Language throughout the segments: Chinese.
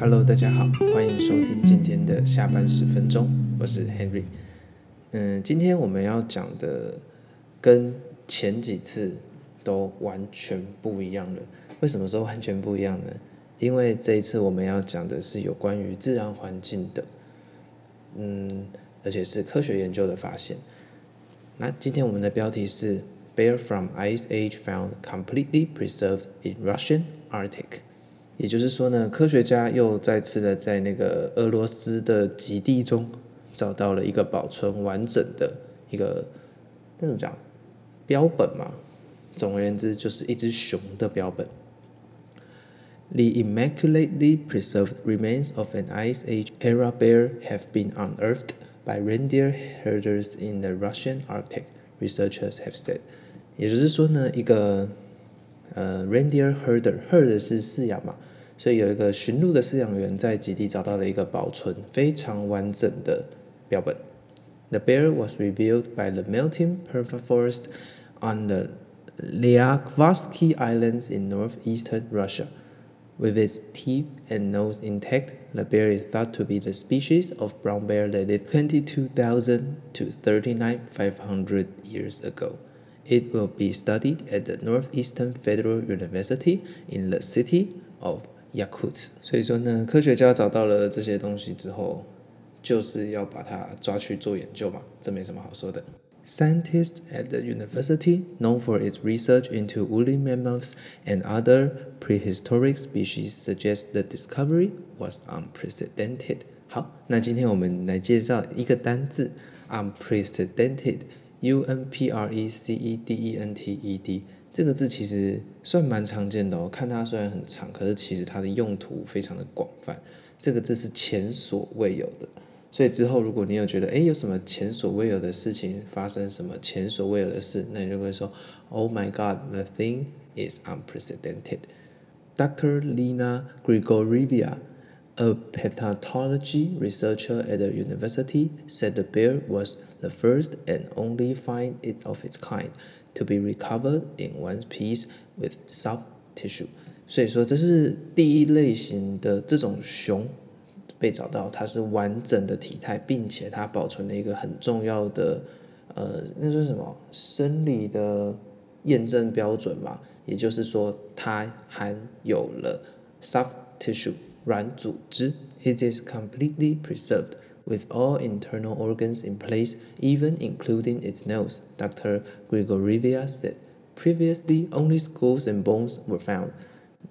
Hello，大家好，欢迎收听今天的下班十分钟，我是 Henry。嗯，今天我们要讲的跟前几次都完全不一样了。为什么说完全不一样呢？因为这一次我们要讲的是有关于自然环境的，嗯，而且是科学研究的发现。那今天我们的标题是 Bear from Ice Age found completely preserved in Russian Arctic。也就是说呢，科学家又再次的在那个俄罗斯的极地中找到了一个保存完整的一个那怎么讲标本嘛？总而言之，就是一只熊的标本。The immaculately preserved remains of an Ice Age era bear have been unearthed by reindeer herders in the Russian Arctic, researchers have said。也就是说呢，一个呃 reindeer herder，herd 是饲养嘛。所以有一个驯鹿的饲养员在极地找到了一个保存非常完整的标本。The bear was revealed by the melting permafrost on the Lyakvatsky Islands in northeastern Russia. With its teeth and nose intact, the bear is thought to be the species of brown bear that lived 22,000 to 39,500 years ago. It will be studied at the Northeastern Federal University in the city of Yakutsk，所以说呢，科学家找到了这些东西之后，就是要把它抓去做研究嘛，这没什么好说的。 Scientists at the university, known for its research into woolly mammoths and other prehistoric species, suggest the discovery was unprecedented。好，那今天我们来介绍一个单字，unprecedented，U-N-P-R-E-C-E-D-E-N-T-E-D。这个字其实算蛮常见的哦，看它虽然很长，可是其实它的用途非常的广泛。这个字是前所未有的，所以之后如果你有觉得，诶，有什么前所未有的事情发生，什么前所未有的事，那你就会说，Oh my God, the thing is unprecedented. Dr. Lina Grigorieva, a paleontology researcher at the university, said the bear was the first and only find of its kind. To be recovered in one piece with soft tissue，所以说这是第一类型的这种熊 被找到，它是完整的体态，并且它保存了一个很重要的呃，那是什么生理的验证标准嘛？也就是说，它含有了 soft tissue 软组织，it is completely preserved。With all internal organs in place, even including its nose, Dr. Grigorieva said. Previously, only skulls and bones were found.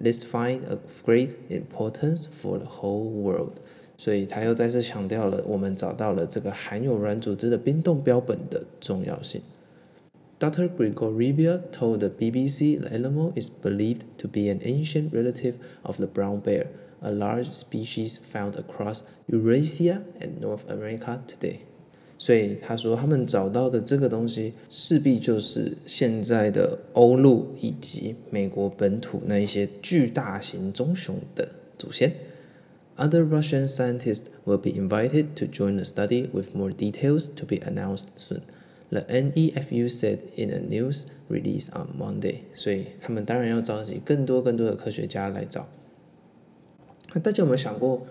This find of great importance for the whole world. 所以他又再次强调了我们找到了这个含有软组织的冰冻标本的重要性。Dr. Grigorieva told the BBC the animal is believed to be an ancient relative of the brown bear a large species found across Eurasia and North America today。所以他说，他们找到的这个东西势必就是现在的欧陆以及美国本土那一些巨大型棕熊的祖先。Other Russian scientists will be invited to join the study with more details to be announced soon. The NEFU said in a news release on Monday。所以他们当然要召集更多更多的科学家来找。那大家有没有想过，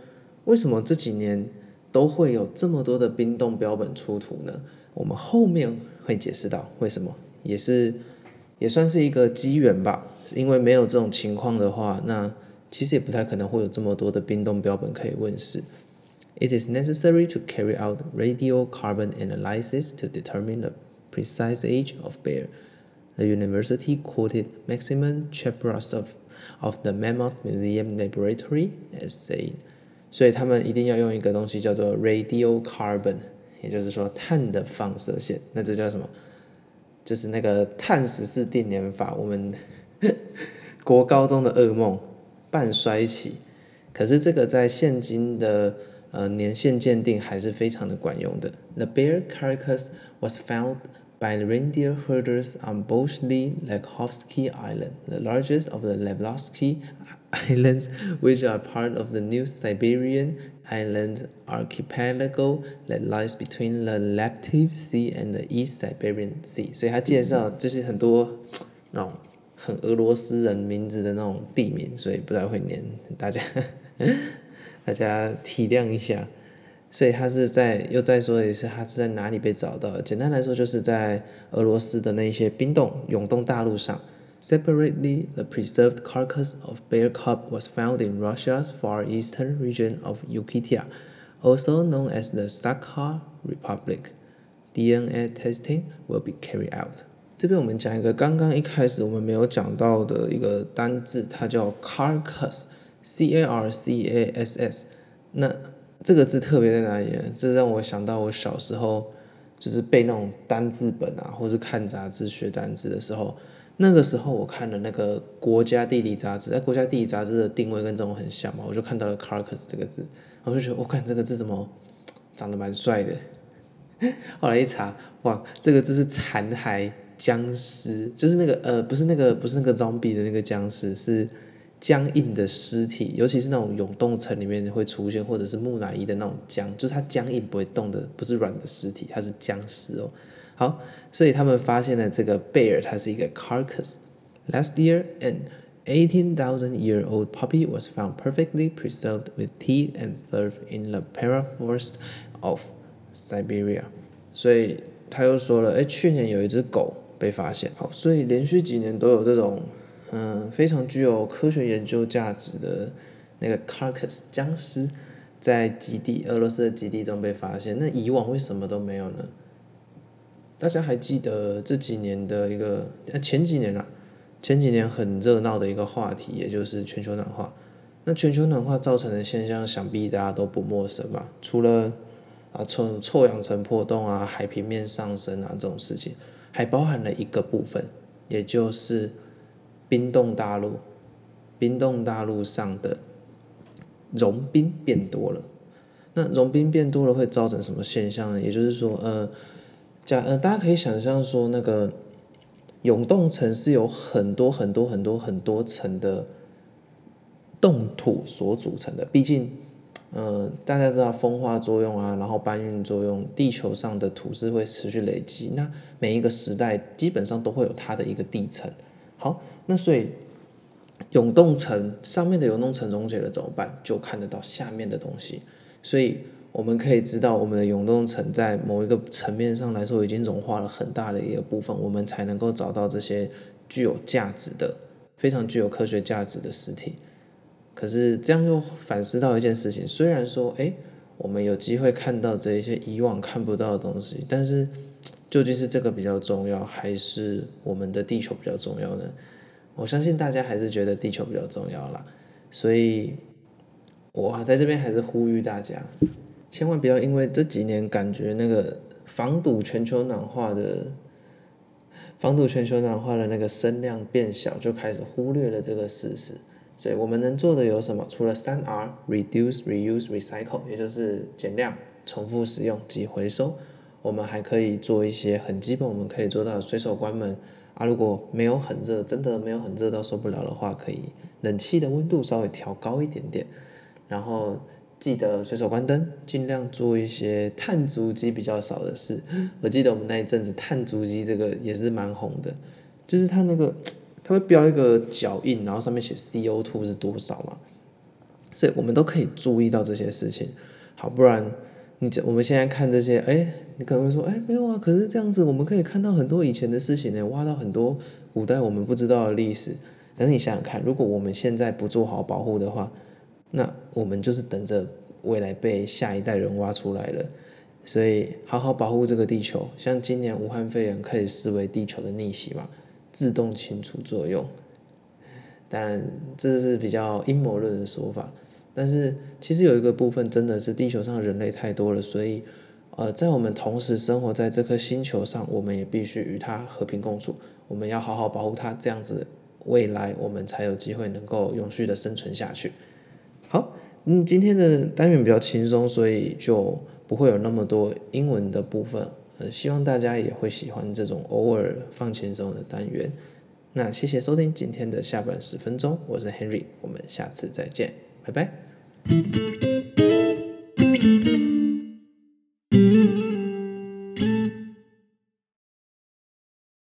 为什么这几年都会有这么多的冰冻标本出土呢？我们后面会解释到为什么，也是也算是一个机缘吧。因为没有这种情况的话，那其实也不太可能会有这么多的冰冻标本可以问世。It is necessary to carry out radiocarbon analysis to determine the precise age of bear. The university quoted Maximum Cheprasov of the Mammoth Museum Laboratory as saying，所以他们一定要用一个东西叫做 radiocarbon，也就是说碳的放射线。那这叫什么？就是那个碳十四定年法，我们国高中的噩梦， 半衰期。可是这个在现今的呃年限鉴定还是非常的管用的。The bear carcass was found by reindeer herders on Bolshoi Lakhovsky Island, the largest of the Lavlovsky Islands, which are part of the New Siberian Island archipelago that lies between the Laptev Sea and the East Siberian Sea。所以他介绍就是很多那种 很俄罗斯人名字的那种地名，所以不太会念，大家大家体谅一下。所以他是在又再说一次，他是在哪里被找到？简单来说，就是在俄罗斯的那些冰冻永冻大陆上。Separately, the preserved carcass of bear cub was found in Russia's far eastern region of Yakutia, also known as the Sakha Republic. DNA testing will be carried out. 这边我们讲一个刚刚一开始我们没有讲到的一个单字，它叫 carcass，c a r c a s s。那这个字特别在哪里呢？这让我想到我小时候就是背那种单字本啊，或是看杂志学单字的时候，那个时候我看了那个国家地理杂志，在国家地理杂志的定位跟这种很像嘛，我就看到了 carcass 这个字，我就觉得我看这个字怎么长得蛮帅的。后来一查，哇，这个字是残骸僵尸，就是那个呃，不是那个不是那个 zombie 的那个僵尸是。僵硬的尸体，尤其是那种永冻层里面会出现，或者是木乃伊的那种僵，就是它僵硬不会动的，不是软的尸体，它是僵尸哦。好，所以他们发现了这个 bear，它是一个 carcass。Last year, an eighteen thousand year old puppy was found perfectly preserved with teeth and fur in the permafrost of Siberia。所以他又说了，哎，去年有一只狗被发现。好，所以连续几年都有这种。嗯，非常具有科学研究价值的那个 carcass 僵尸，在极地俄罗斯的极地中被发现。那以往为什么都没有呢？大家还记得这几年的一个，前几年啊，前几年很热闹的一个话题，也就是全球暖化。那全球暖化造成的现象，想必大家都不陌生吧？除了啊，臭臭氧层破洞啊，海平面上升啊这种事情，还包含了一个部分，也就是。冰冻大陆，冰冻大陆上的融冰变多了。那融冰变多了会造成什么现象呢？也就是说，呃，假呃，大家可以想象说，那个永冻层是有很多很多很多很多层的冻土所组成的。毕竟，呃，大家知道风化作用啊，然后搬运作用，地球上的土是会持续累积。那每一个时代基本上都会有它的一个地层。好。那所以，永冻层上面的永冻层溶解了怎么办？就看得到下面的东西，所以我们可以知道，我们的永冻层在某一个层面上来说已经融化了很大的一个部分，我们才能够找到这些具有价值的、非常具有科学价值的实体。可是这样又反思到一件事情：虽然说，哎，我们有机会看到这一些以往看不到的东西，但是究竟是这个比较重要，还是我们的地球比较重要呢？我相信大家还是觉得地球比较重要啦，所以我在这边还是呼吁大家，千万不要因为这几年感觉那个防堵全球暖化的防堵全球暖化的那个声量变小，就开始忽略了这个事实。所以我们能做的有什么？除了三 R：Reduce、Reuse、Recycle，也就是减量、重复使用及回收，我们还可以做一些很基本我们可以做到的随手关门。啊，如果没有很热，真的没有很热到受不了的话，可以冷气的温度稍微调高一点点，然后记得随手关灯，尽量做一些碳足迹比较少的事。我记得我们那一阵子碳足迹这个也是蛮红的，就是它那个它会标一个脚印，然后上面写 CO2 是多少嘛，所以我们都可以注意到这些事情。好，不然。你我们现在看这些，哎，你可能会说，哎，没有啊，可是这样子我们可以看到很多以前的事情呢，挖到很多古代我们不知道的历史。但是你想想看，如果我们现在不做好保护的话，那我们就是等着未来被下一代人挖出来了。所以好好保护这个地球，像今年武汉肺炎可以视为地球的逆袭嘛，自动清除作用。但这是比较阴谋论的说法。但是其实有一个部分真的是地球上人类太多了，所以，呃，在我们同时生活在这颗星球上，我们也必须与它和平共处。我们要好好保护它，这样子未来我们才有机会能够永续的生存下去。好，嗯，今天的单元比较轻松，所以就不会有那么多英文的部分。呃，希望大家也会喜欢这种偶尔放轻松的单元。那谢谢收听今天的下半十分钟，我是 Henry，我们下次再见，拜拜。